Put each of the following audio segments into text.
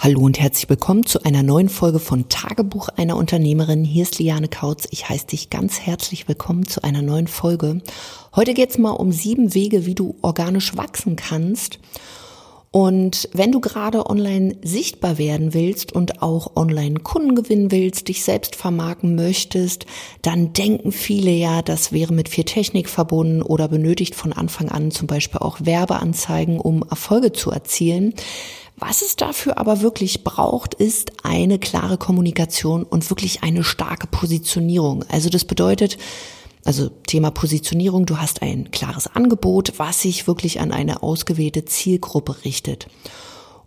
Hallo und herzlich willkommen zu einer neuen Folge von Tagebuch einer Unternehmerin. Hier ist Liane Kautz. Ich heiße dich ganz herzlich willkommen zu einer neuen Folge. Heute geht es mal um sieben Wege, wie du organisch wachsen kannst. Und wenn du gerade online sichtbar werden willst und auch online Kunden gewinnen willst, dich selbst vermarkten möchtest, dann denken viele ja, das wäre mit viel Technik verbunden oder benötigt von Anfang an zum Beispiel auch Werbeanzeigen, um Erfolge zu erzielen. Was es dafür aber wirklich braucht, ist eine klare Kommunikation und wirklich eine starke Positionierung. Also das bedeutet, also Thema Positionierung, du hast ein klares Angebot, was sich wirklich an eine ausgewählte Zielgruppe richtet.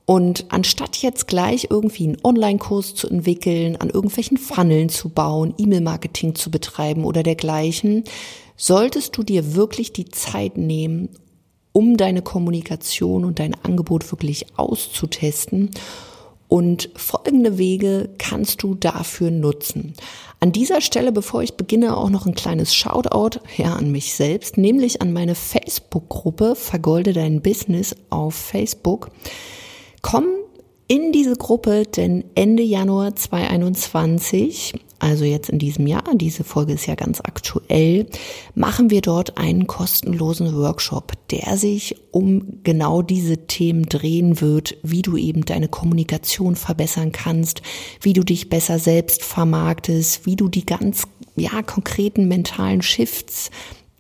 Und anstatt jetzt gleich irgendwie einen Online-Kurs zu entwickeln, an irgendwelchen Funneln zu bauen, E-Mail-Marketing zu betreiben oder dergleichen, solltest du dir wirklich die Zeit nehmen, um deine Kommunikation und dein Angebot wirklich auszutesten. Und folgende Wege kannst du dafür nutzen. An dieser Stelle, bevor ich beginne, auch noch ein kleines Shoutout ja, an mich selbst, nämlich an meine Facebook-Gruppe Vergolde dein Business auf Facebook. Komm in diese Gruppe, denn Ende Januar 2021 also jetzt in diesem Jahr, diese Folge ist ja ganz aktuell, machen wir dort einen kostenlosen Workshop, der sich um genau diese Themen drehen wird, wie du eben deine Kommunikation verbessern kannst, wie du dich besser selbst vermarktest, wie du die ganz ja konkreten mentalen Shifts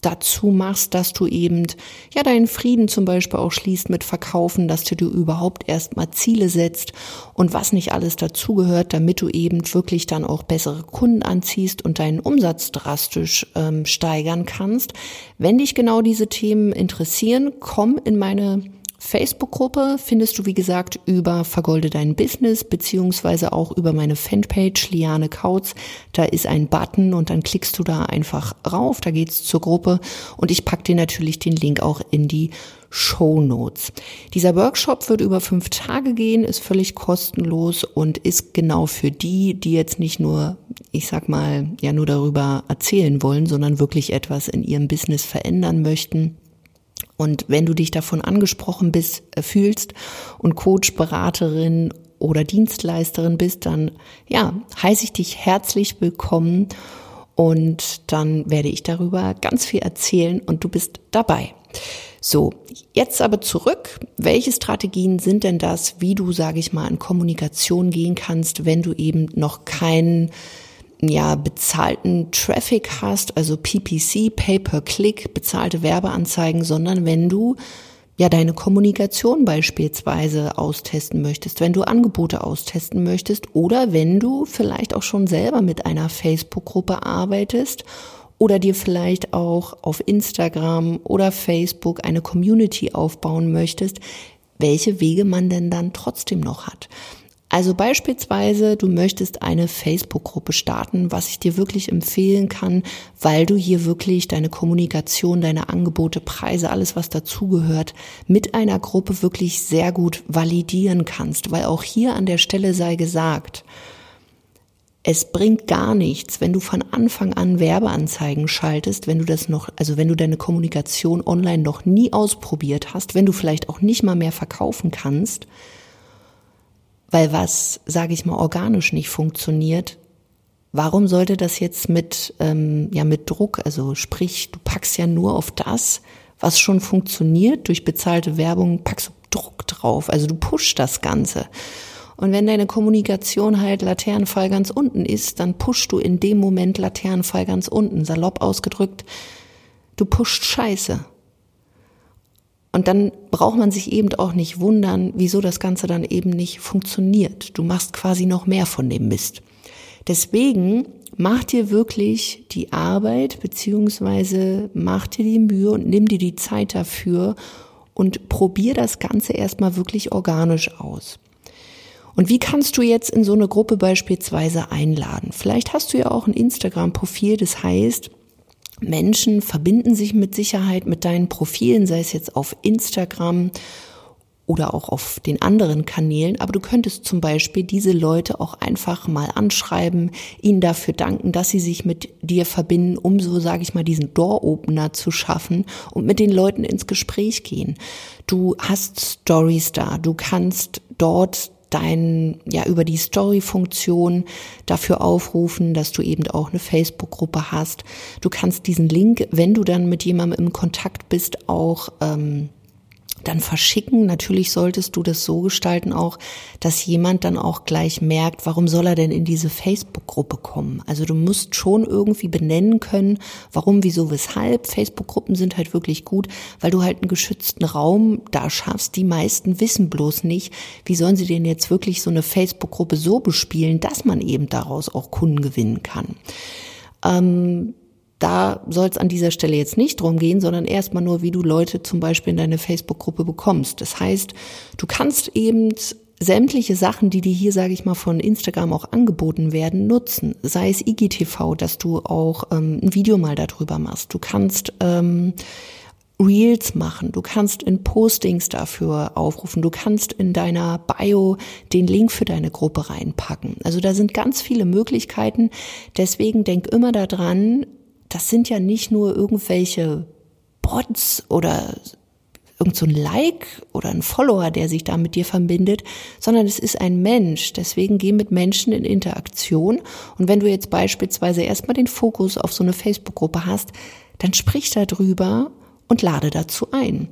dazu machst, dass du eben ja deinen Frieden zum Beispiel auch schließt mit Verkaufen, dass du dir überhaupt erstmal Ziele setzt und was nicht alles dazugehört, damit du eben wirklich dann auch bessere Kunden anziehst und deinen Umsatz drastisch ähm, steigern kannst. Wenn dich genau diese Themen interessieren, komm in meine Facebook-Gruppe findest du, wie gesagt, über Vergolde dein Business, beziehungsweise auch über meine Fanpage Liane Kautz. Da ist ein Button und dann klickst du da einfach rauf, da geht's zur Gruppe und ich pack dir natürlich den Link auch in die Show Notes. Dieser Workshop wird über fünf Tage gehen, ist völlig kostenlos und ist genau für die, die jetzt nicht nur, ich sag mal, ja nur darüber erzählen wollen, sondern wirklich etwas in ihrem Business verändern möchten und wenn du dich davon angesprochen bist, äh, fühlst und Coach, Beraterin oder Dienstleisterin bist, dann ja, heiße ich dich herzlich willkommen und dann werde ich darüber ganz viel erzählen und du bist dabei. So, jetzt aber zurück. Welche Strategien sind denn das, wie du, sage ich mal, in Kommunikation gehen kannst, wenn du eben noch keinen ja, bezahlten Traffic hast, also PPC, Pay-per-Click, bezahlte Werbeanzeigen, sondern wenn du ja deine Kommunikation beispielsweise austesten möchtest, wenn du Angebote austesten möchtest oder wenn du vielleicht auch schon selber mit einer Facebook-Gruppe arbeitest oder dir vielleicht auch auf Instagram oder Facebook eine Community aufbauen möchtest, welche Wege man denn dann trotzdem noch hat. Also beispielsweise, du möchtest eine Facebook-Gruppe starten, was ich dir wirklich empfehlen kann, weil du hier wirklich deine Kommunikation, deine Angebote, Preise, alles was dazugehört, mit einer Gruppe wirklich sehr gut validieren kannst, weil auch hier an der Stelle sei gesagt, es bringt gar nichts, wenn du von Anfang an Werbeanzeigen schaltest, wenn du das noch, also wenn du deine Kommunikation online noch nie ausprobiert hast, wenn du vielleicht auch nicht mal mehr verkaufen kannst, weil was, sage ich mal, organisch nicht funktioniert, warum sollte das jetzt mit, ähm, ja, mit Druck, also sprich, du packst ja nur auf das, was schon funktioniert, durch bezahlte Werbung packst du Druck drauf, also du pushst das Ganze. Und wenn deine Kommunikation halt Laternenfall ganz unten ist, dann pushst du in dem Moment Laternenfall ganz unten, salopp ausgedrückt, du pusht Scheiße. Und dann braucht man sich eben auch nicht wundern, wieso das Ganze dann eben nicht funktioniert. Du machst quasi noch mehr von dem Mist. Deswegen mach dir wirklich die Arbeit beziehungsweise mach dir die Mühe und nimm dir die Zeit dafür und probier das Ganze erstmal wirklich organisch aus. Und wie kannst du jetzt in so eine Gruppe beispielsweise einladen? Vielleicht hast du ja auch ein Instagram-Profil, das heißt, Menschen verbinden sich mit Sicherheit mit deinen Profilen, sei es jetzt auf Instagram oder auch auf den anderen Kanälen, aber du könntest zum Beispiel diese Leute auch einfach mal anschreiben, ihnen dafür danken, dass sie sich mit dir verbinden, um so, sage ich mal, diesen Door-Opener zu schaffen und mit den Leuten ins Gespräch gehen. Du hast Stories da, du kannst dort dein, ja, über die Story-Funktion dafür aufrufen, dass du eben auch eine Facebook-Gruppe hast. Du kannst diesen Link, wenn du dann mit jemandem im Kontakt bist, auch ähm, dann verschicken. Natürlich solltest du das so gestalten auch, dass jemand dann auch gleich merkt, warum soll er denn in diese Facebook-Gruppe kommen? Also du musst schon irgendwie benennen können, warum, wieso, weshalb. Facebook-Gruppen sind halt wirklich gut, weil du halt einen geschützten Raum da schaffst. Die meisten wissen bloß nicht, wie sollen sie denn jetzt wirklich so eine Facebook-Gruppe so bespielen, dass man eben daraus auch Kunden gewinnen kann. Ähm, da soll es an dieser Stelle jetzt nicht drum gehen, sondern erstmal nur, wie du Leute zum Beispiel in deine Facebook-Gruppe bekommst. Das heißt, du kannst eben sämtliche Sachen, die dir hier, sage ich mal, von Instagram auch angeboten werden, nutzen. Sei es IGTV, dass du auch ähm, ein Video mal darüber machst. Du kannst ähm, Reels machen, du kannst in Postings dafür aufrufen, du kannst in deiner Bio den Link für deine Gruppe reinpacken. Also da sind ganz viele Möglichkeiten. Deswegen denk immer daran, das sind ja nicht nur irgendwelche Bots oder irgend so ein Like oder ein Follower, der sich da mit dir verbindet, sondern es ist ein Mensch. Deswegen geh mit Menschen in Interaktion. Und wenn du jetzt beispielsweise erstmal den Fokus auf so eine Facebook-Gruppe hast, dann sprich darüber und lade dazu ein.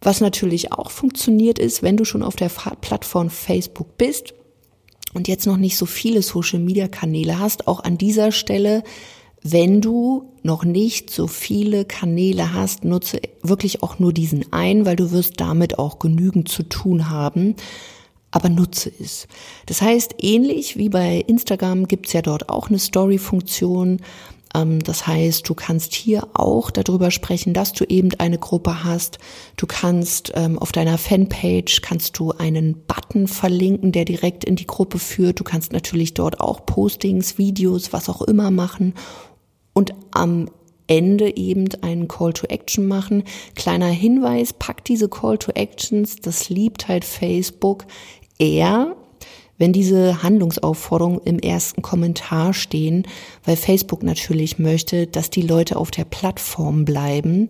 Was natürlich auch funktioniert ist, wenn du schon auf der Plattform Facebook bist und jetzt noch nicht so viele Social-Media-Kanäle hast, auch an dieser Stelle wenn du noch nicht so viele Kanäle hast, nutze wirklich auch nur diesen einen, weil du wirst damit auch genügend zu tun haben. Aber nutze es. Das heißt, ähnlich wie bei Instagram gibt's ja dort auch eine Story-Funktion. Ähm, das heißt, du kannst hier auch darüber sprechen, dass du eben eine Gruppe hast. Du kannst ähm, auf deiner Fanpage kannst du einen Button verlinken, der direkt in die Gruppe führt. Du kannst natürlich dort auch Postings, Videos, was auch immer machen und am Ende eben einen Call to Action machen. Kleiner Hinweis, pack diese Call to Actions, das liebt halt Facebook eher, wenn diese Handlungsaufforderungen im ersten Kommentar stehen, weil Facebook natürlich möchte, dass die Leute auf der Plattform bleiben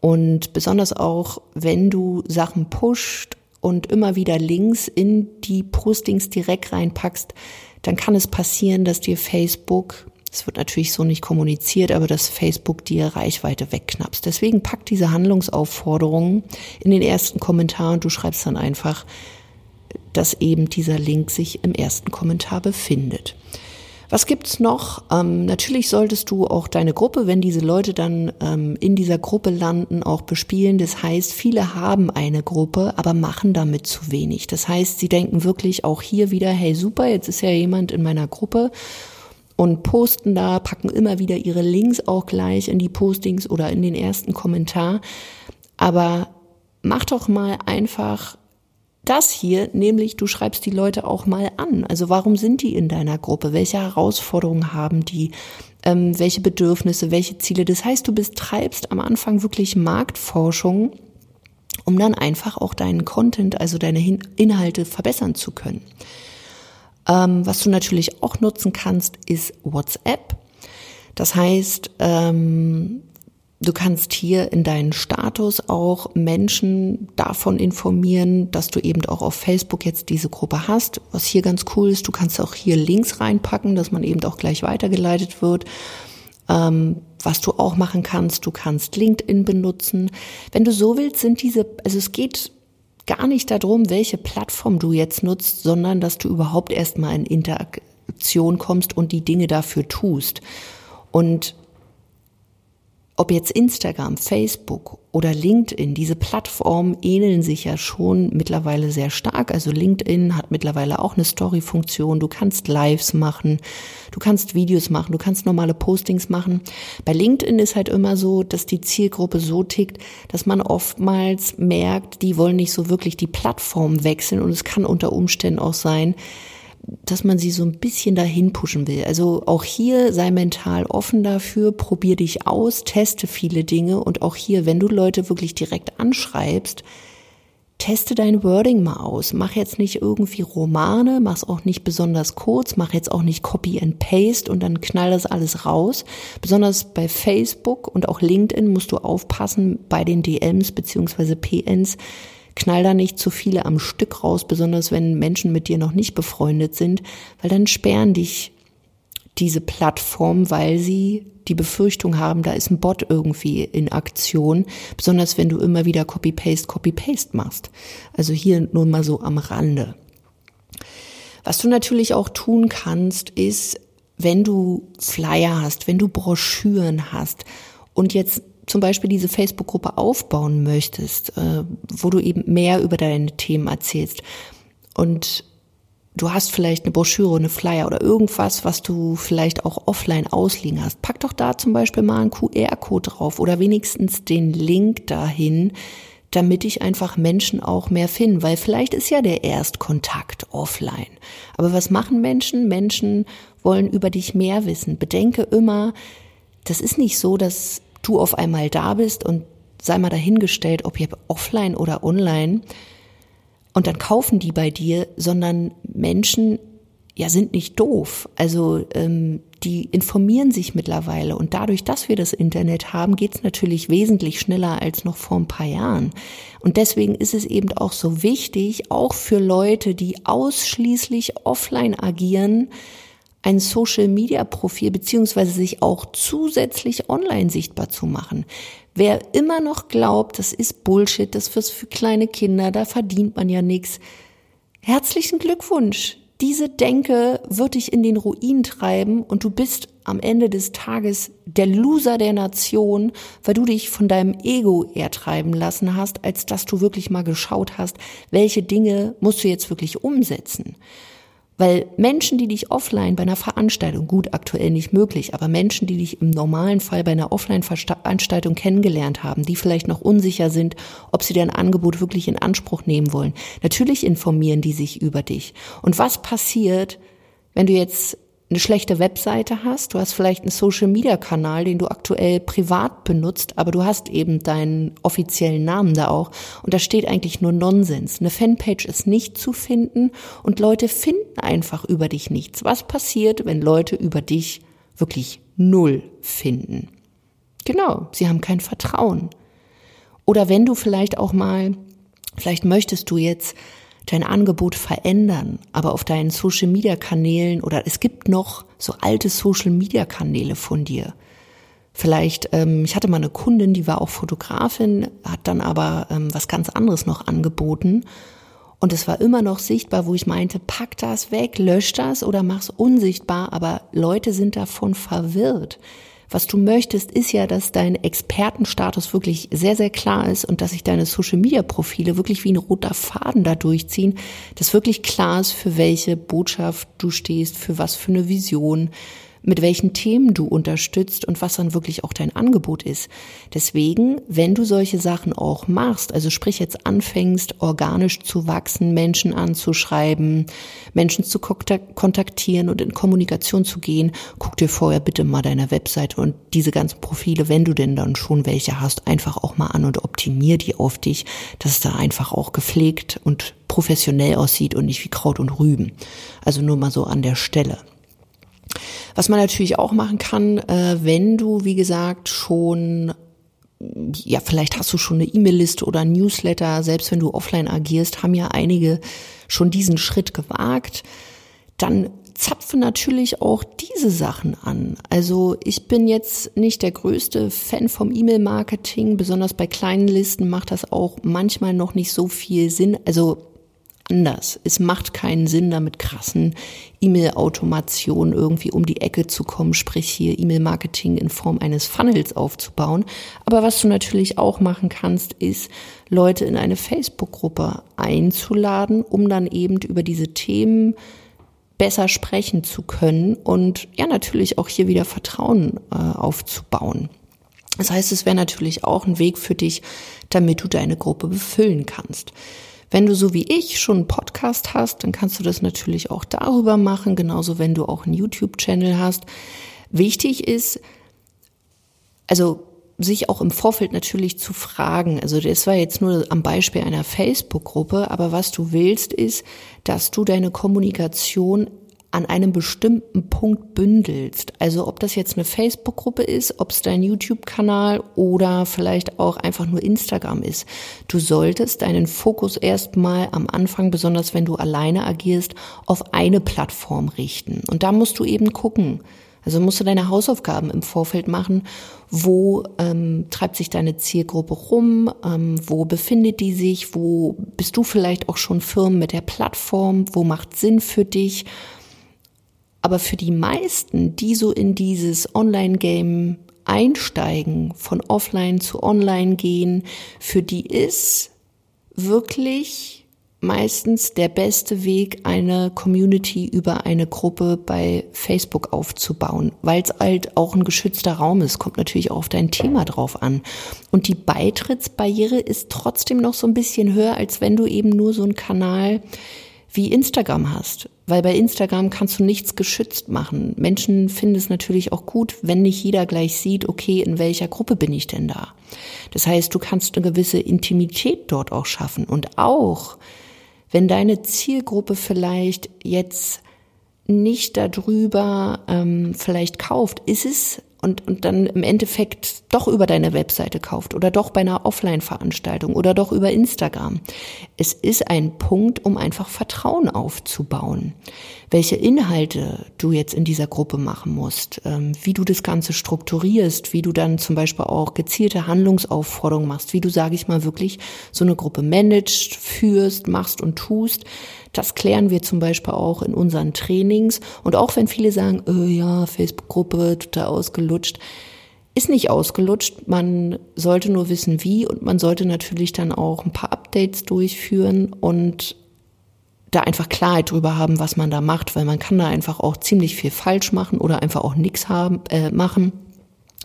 und besonders auch, wenn du Sachen pusht und immer wieder Links in die Postings direkt reinpackst, dann kann es passieren, dass dir Facebook es wird natürlich so nicht kommuniziert, aber dass Facebook dir Reichweite wegknappst. Deswegen pack diese Handlungsaufforderungen in den ersten Kommentar und du schreibst dann einfach, dass eben dieser Link sich im ersten Kommentar befindet. Was gibt's noch? Ähm, natürlich solltest du auch deine Gruppe, wenn diese Leute dann ähm, in dieser Gruppe landen, auch bespielen. Das heißt, viele haben eine Gruppe, aber machen damit zu wenig. Das heißt, sie denken wirklich auch hier wieder, hey super, jetzt ist ja jemand in meiner Gruppe und posten da, packen immer wieder ihre Links auch gleich in die Postings oder in den ersten Kommentar. Aber mach doch mal einfach das hier, nämlich du schreibst die Leute auch mal an. Also warum sind die in deiner Gruppe? Welche Herausforderungen haben die? Ähm, welche Bedürfnisse, welche Ziele? Das heißt, du betreibst am Anfang wirklich Marktforschung, um dann einfach auch deinen Content, also deine Inhalte verbessern zu können. Ähm, was du natürlich auch nutzen kannst, ist WhatsApp. Das heißt, ähm, du kannst hier in deinen Status auch Menschen davon informieren, dass du eben auch auf Facebook jetzt diese Gruppe hast. Was hier ganz cool ist, du kannst auch hier Links reinpacken, dass man eben auch gleich weitergeleitet wird. Ähm, was du auch machen kannst, du kannst LinkedIn benutzen. Wenn du so willst, sind diese, also es geht gar nicht darum, welche Plattform du jetzt nutzt, sondern dass du überhaupt erstmal in Interaktion kommst und die Dinge dafür tust. Und ob jetzt Instagram, Facebook oder LinkedIn, diese Plattformen ähneln sich ja schon mittlerweile sehr stark. Also LinkedIn hat mittlerweile auch eine Story-Funktion. Du kannst Lives machen, du kannst Videos machen, du kannst normale Postings machen. Bei LinkedIn ist halt immer so, dass die Zielgruppe so tickt, dass man oftmals merkt, die wollen nicht so wirklich die Plattform wechseln und es kann unter Umständen auch sein, dass man sie so ein bisschen dahin pushen will. Also auch hier sei mental offen dafür, probier dich aus, teste viele Dinge und auch hier, wenn du Leute wirklich direkt anschreibst, teste dein Wording mal aus. Mach jetzt nicht irgendwie Romane, mach's auch nicht besonders kurz, mach jetzt auch nicht Copy and Paste und dann knall das alles raus. Besonders bei Facebook und auch LinkedIn musst du aufpassen bei den DMs beziehungsweise PNs Knall da nicht zu viele am Stück raus, besonders wenn Menschen mit dir noch nicht befreundet sind, weil dann sperren dich diese Plattform, weil sie die Befürchtung haben, da ist ein Bot irgendwie in Aktion, besonders wenn du immer wieder Copy-Paste, Copy-Paste machst. Also hier nur mal so am Rande. Was du natürlich auch tun kannst, ist, wenn du Flyer hast, wenn du Broschüren hast und jetzt zum Beispiel diese Facebook-Gruppe aufbauen möchtest, äh, wo du eben mehr über deine Themen erzählst und du hast vielleicht eine Broschüre, eine Flyer oder irgendwas, was du vielleicht auch offline ausliegen hast, pack doch da zum Beispiel mal einen QR-Code drauf oder wenigstens den Link dahin, damit ich einfach Menschen auch mehr finde, weil vielleicht ist ja der Erstkontakt offline. Aber was machen Menschen? Menschen wollen über dich mehr wissen. Bedenke immer, das ist nicht so, dass du auf einmal da bist und sei mal dahingestellt, ob ihr offline oder online und dann kaufen die bei dir, sondern Menschen ja sind nicht doof. Also ähm, die informieren sich mittlerweile und dadurch, dass wir das Internet haben, geht es natürlich wesentlich schneller als noch vor ein paar Jahren. Und deswegen ist es eben auch so wichtig, auch für Leute, die ausschließlich offline agieren, ein Social-Media-Profil beziehungsweise sich auch zusätzlich online sichtbar zu machen. Wer immer noch glaubt, das ist Bullshit, das ist für kleine Kinder, da verdient man ja nichts. Herzlichen Glückwunsch. Diese Denke wird dich in den Ruin treiben und du bist am Ende des Tages der Loser der Nation, weil du dich von deinem Ego eher treiben lassen hast, als dass du wirklich mal geschaut hast, welche Dinge musst du jetzt wirklich umsetzen. Weil Menschen, die dich offline bei einer Veranstaltung, gut, aktuell nicht möglich, aber Menschen, die dich im normalen Fall bei einer Offline-Veranstaltung kennengelernt haben, die vielleicht noch unsicher sind, ob sie dein Angebot wirklich in Anspruch nehmen wollen, natürlich informieren die sich über dich. Und was passiert, wenn du jetzt eine schlechte Webseite hast, du hast vielleicht einen Social-Media-Kanal, den du aktuell privat benutzt, aber du hast eben deinen offiziellen Namen da auch und da steht eigentlich nur Nonsens. Eine Fanpage ist nicht zu finden und Leute finden einfach über dich nichts. Was passiert, wenn Leute über dich wirklich null finden? Genau, sie haben kein Vertrauen. Oder wenn du vielleicht auch mal, vielleicht möchtest du jetzt dein Angebot verändern, aber auf deinen Social Media Kanälen oder es gibt noch so alte Social Media Kanäle von dir. Vielleicht, ähm, ich hatte mal eine Kundin, die war auch Fotografin, hat dann aber ähm, was ganz anderes noch angeboten. Und es war immer noch sichtbar, wo ich meinte, pack das weg, lösch das oder mach's unsichtbar, aber Leute sind davon verwirrt. Was du möchtest, ist ja, dass dein Expertenstatus wirklich sehr, sehr klar ist und dass sich deine Social-Media-Profile wirklich wie ein roter Faden da durchziehen, dass wirklich klar ist, für welche Botschaft du stehst, für was für eine Vision, mit welchen Themen du unterstützt und was dann wirklich auch dein Angebot ist. Deswegen, wenn du solche Sachen auch machst, also sprich jetzt anfängst, organisch zu wachsen, Menschen anzuschreiben, Menschen zu kontaktieren und in Kommunikation zu gehen, guck dir vorher bitte mal deine Webseite und diese ganzen Profile, wenn du denn dann schon welche hast, einfach auch mal an und optimier die auf dich, dass es da einfach auch gepflegt und professionell aussieht und nicht wie Kraut und Rüben. Also nur mal so an der Stelle. Was man natürlich auch machen kann, äh, wenn du, wie gesagt, schon ja, vielleicht hast du schon eine E-Mail-Liste oder ein Newsletter, selbst wenn du offline agierst, haben ja einige schon diesen Schritt gewagt, dann zapfen natürlich auch diese Sachen an. Also ich bin jetzt nicht der größte Fan vom E-Mail-Marketing, besonders bei kleinen Listen macht das auch manchmal noch nicht so viel Sinn. Also anders. Es macht keinen Sinn, da mit krassen E-Mail-Automationen irgendwie um die Ecke zu kommen, sprich hier E-Mail-Marketing in Form eines Funnels aufzubauen. Aber was du natürlich auch machen kannst, ist, Leute in eine Facebook-Gruppe einzuladen, um dann eben über diese Themen besser sprechen zu können und ja natürlich auch hier wieder Vertrauen äh, aufzubauen. Das heißt, es wäre natürlich auch ein Weg für dich, damit du deine Gruppe befüllen kannst. Wenn du so wie ich schon einen Podcast hast, dann kannst du das natürlich auch darüber machen, genauso wenn du auch einen YouTube-Channel hast. Wichtig ist, also sich auch im Vorfeld natürlich zu fragen. Also das war jetzt nur am Beispiel einer Facebook-Gruppe, aber was du willst ist, dass du deine Kommunikation an einem bestimmten Punkt bündelst. Also ob das jetzt eine Facebook-Gruppe ist, ob es dein YouTube-Kanal oder vielleicht auch einfach nur Instagram ist. Du solltest deinen Fokus erstmal am Anfang, besonders wenn du alleine agierst, auf eine Plattform richten. Und da musst du eben gucken. Also musst du deine Hausaufgaben im Vorfeld machen. Wo ähm, treibt sich deine Zielgruppe rum? Ähm, wo befindet die sich? Wo bist du vielleicht auch schon firm mit der Plattform? Wo macht Sinn für dich? Aber für die meisten, die so in dieses Online-Game einsteigen, von offline zu online gehen, für die ist wirklich meistens der beste Weg, eine Community über eine Gruppe bei Facebook aufzubauen, weil es halt auch ein geschützter Raum ist. Kommt natürlich auch auf dein Thema drauf an. Und die Beitrittsbarriere ist trotzdem noch so ein bisschen höher, als wenn du eben nur so einen Kanal wie Instagram hast. Weil bei Instagram kannst du nichts geschützt machen. Menschen finden es natürlich auch gut, wenn nicht jeder gleich sieht, okay, in welcher Gruppe bin ich denn da? Das heißt, du kannst eine gewisse Intimität dort auch schaffen und auch wenn deine Zielgruppe vielleicht jetzt nicht darüber ähm, vielleicht kauft, ist es und, und dann im Endeffekt doch über deine Webseite kauft oder doch bei einer Offline-Veranstaltung oder doch über Instagram. Es ist ein Punkt, um einfach Vertrauen aufzubauen. Welche Inhalte du jetzt in dieser Gruppe machen musst, ähm, wie du das Ganze strukturierst, wie du dann zum Beispiel auch gezielte Handlungsaufforderungen machst, wie du, sage ich mal, wirklich so eine Gruppe managst, führst, machst und tust. Das klären wir zum Beispiel auch in unseren Trainings. Und auch wenn viele sagen, oh ja, Facebook-Gruppe, total ausgelutscht, ist nicht ausgelutscht. Man sollte nur wissen, wie und man sollte natürlich dann auch ein paar Updates durchführen und da einfach Klarheit drüber haben, was man da macht, weil man kann da einfach auch ziemlich viel falsch machen oder einfach auch nichts haben äh, machen.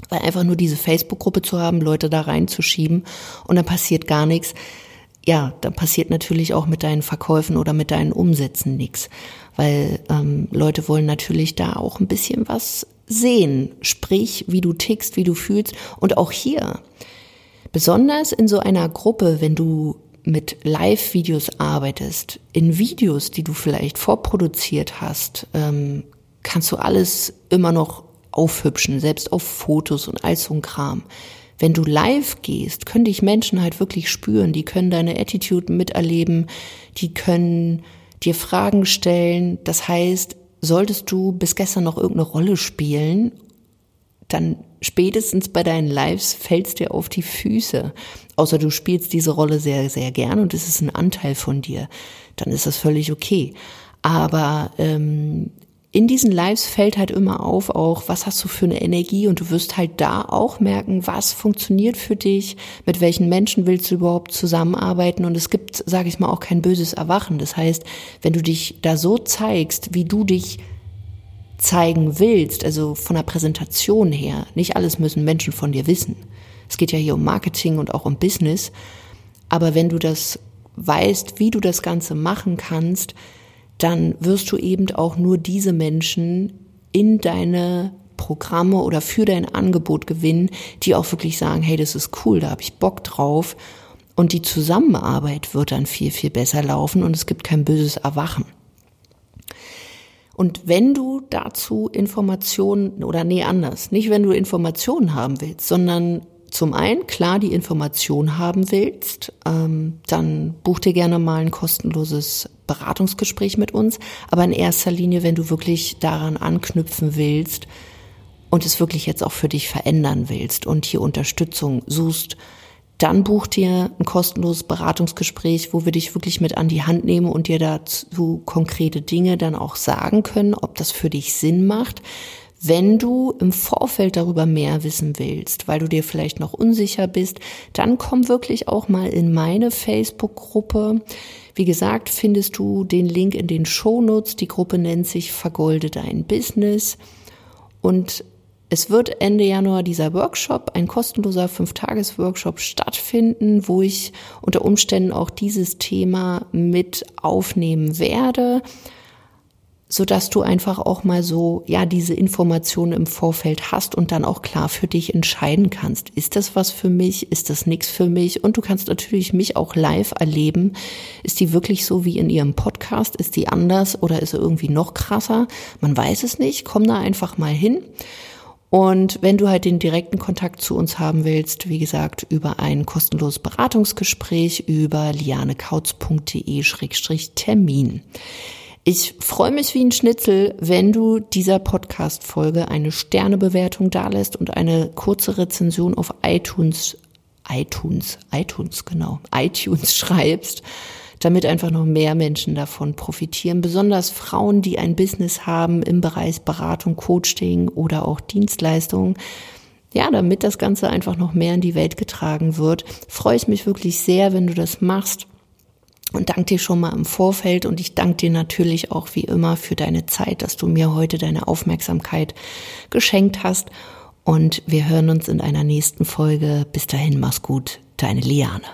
Weil einfach nur diese Facebook-Gruppe zu haben, Leute da reinzuschieben und dann passiert gar nichts ja, dann passiert natürlich auch mit deinen Verkäufen oder mit deinen Umsätzen nichts, weil ähm, Leute wollen natürlich da auch ein bisschen was sehen, sprich, wie du tickst, wie du fühlst und auch hier, besonders in so einer Gruppe, wenn du mit Live-Videos arbeitest, in Videos, die du vielleicht vorproduziert hast, ähm, kannst du alles immer noch aufhübschen, selbst auf Fotos und all so ein Kram. Wenn du live gehst, können dich Menschen halt wirklich spüren, die können deine Attitude miterleben, die können dir Fragen stellen. Das heißt, solltest du bis gestern noch irgendeine Rolle spielen, dann spätestens bei deinen Lives fällst dir auf die Füße. Außer du spielst diese Rolle sehr, sehr gern und es ist ein Anteil von dir. Dann ist das völlig okay. Aber ähm, in diesen Lives fällt halt immer auf, auch was hast du für eine Energie und du wirst halt da auch merken, was funktioniert für dich, mit welchen Menschen willst du überhaupt zusammenarbeiten und es gibt, sage ich mal, auch kein böses Erwachen. Das heißt, wenn du dich da so zeigst, wie du dich zeigen willst, also von der Präsentation her, nicht alles müssen Menschen von dir wissen. Es geht ja hier um Marketing und auch um Business, aber wenn du das weißt, wie du das Ganze machen kannst, dann wirst du eben auch nur diese Menschen in deine Programme oder für dein Angebot gewinnen, die auch wirklich sagen, hey, das ist cool, da habe ich Bock drauf. Und die Zusammenarbeit wird dann viel, viel besser laufen und es gibt kein böses Erwachen. Und wenn du dazu Informationen, oder nee, anders, nicht wenn du Informationen haben willst, sondern zum einen klar die Information haben willst, ähm, dann buch dir gerne mal ein kostenloses Beratungsgespräch mit uns. Aber in erster Linie, wenn du wirklich daran anknüpfen willst und es wirklich jetzt auch für dich verändern willst und hier Unterstützung suchst, dann buch dir ein kostenloses Beratungsgespräch, wo wir dich wirklich mit an die Hand nehmen und dir dazu konkrete Dinge dann auch sagen können, ob das für dich Sinn macht. Wenn du im Vorfeld darüber mehr wissen willst, weil du dir vielleicht noch unsicher bist, dann komm wirklich auch mal in meine Facebook-Gruppe. Wie gesagt, findest du den Link in den Shownotes. Die Gruppe nennt sich Vergolde dein Business. Und es wird Ende Januar dieser Workshop, ein kostenloser Fünf-Tages-Workshop stattfinden, wo ich unter Umständen auch dieses Thema mit aufnehmen werde. So dass du einfach auch mal so, ja, diese Informationen im Vorfeld hast und dann auch klar für dich entscheiden kannst. Ist das was für mich? Ist das nichts für mich? Und du kannst natürlich mich auch live erleben. Ist die wirklich so wie in ihrem Podcast? Ist die anders oder ist sie irgendwie noch krasser? Man weiß es nicht. Komm da einfach mal hin. Und wenn du halt den direkten Kontakt zu uns haben willst, wie gesagt, über ein kostenloses Beratungsgespräch über lianekautz.de-termin. Ich freue mich wie ein Schnitzel, wenn du dieser Podcast-Folge eine Sternebewertung dalässt und eine kurze Rezension auf iTunes, iTunes, iTunes, genau, iTunes schreibst, damit einfach noch mehr Menschen davon profitieren. Besonders Frauen, die ein Business haben im Bereich Beratung, Coaching oder auch Dienstleistungen. Ja, damit das Ganze einfach noch mehr in die Welt getragen wird, freue ich mich wirklich sehr, wenn du das machst und danke dir schon mal im Vorfeld und ich danke dir natürlich auch wie immer für deine Zeit, dass du mir heute deine Aufmerksamkeit geschenkt hast und wir hören uns in einer nächsten Folge. Bis dahin, mach's gut, deine Liane.